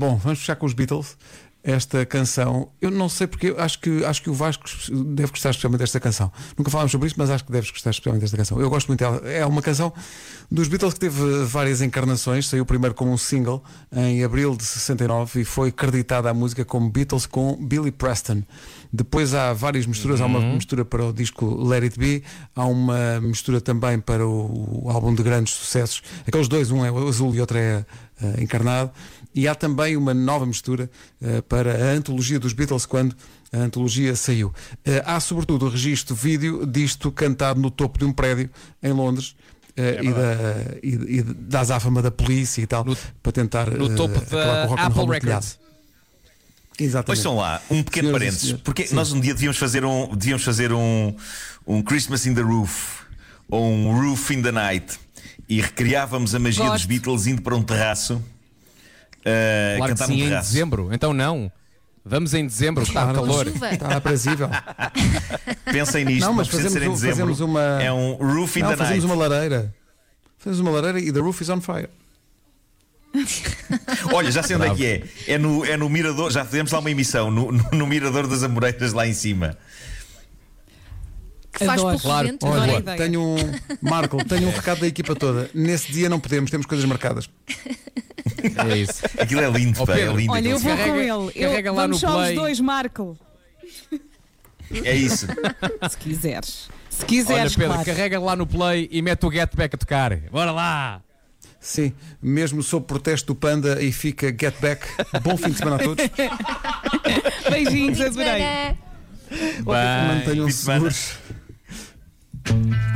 Bom, vamos fechar com os Beatles. Esta canção, eu não sei porque, acho que, acho que o Vasco deve gostar especialmente desta canção. Nunca falámos sobre isso, mas acho que deves gostar especialmente desta canção. Eu gosto muito dela. É uma canção dos Beatles que teve várias encarnações. Saiu primeiro como um single em abril de 69 e foi creditada a música como Beatles com Billy Preston. Depois há várias misturas, há uma mistura para o disco Let It Be, há uma mistura também para o, o álbum de grandes sucessos. Aqueles dois, um é o azul e outro é uh, encarnado. E há também uma nova mistura uh, para a antologia dos Beatles quando a antologia saiu. Uh, há sobretudo o registro vídeo disto cantado no topo de um prédio em Londres. Uh, e, da, e, e da azáfama da polícia e tal, No- para tentar No topo acabar com o rock da and Apple Records. telhado. Exatamente. Ouçam lá, um pequeno Senhoras parênteses, senhores, porque sim. nós um dia devíamos fazer um, devíamos fazer um, um Christmas in the Roof ou um Roof in the Night e recriávamos a magia dos Gosto. Beatles indo para um terraço uh, Claro que cantar sim, num em terraço. dezembro. Então não. Vamos em dezembro, está Claro. calor. Está aprazível. Pensem nisto, Não, mas precisa fazemos ser em um- dezembro. fazemos uma- É um Roof in Não, the fazemos Night. uma lareira. Fazemos uma lareira e the roof is on fire. Olha, já sei onde é que é. É no, é no Mirador, já fizemos lá uma emissão, no, no, no Mirador das Amoreiras lá em cima. Que faz pouco Claro. vento. Olha, ideia. tenho um. Marco, tenho um recado da equipa toda. Nesse dia não podemos, temos coisas marcadas. É isso. Aquilo é lindo, Ó, pá, é lindo. Olha, eu vou com ele. Eu, vamos só os dois, Marco. É isso. Se quiseres. Se Olha, quiseres, Pedro, claro. carrega lá no play e mete o Get Back a tocar. Bora lá! Sim, mesmo sob protesto do Panda e fica get back. Bom fim de semana a todos. Beijinhos, adorei. Mantenham-se fim de semana. seguros.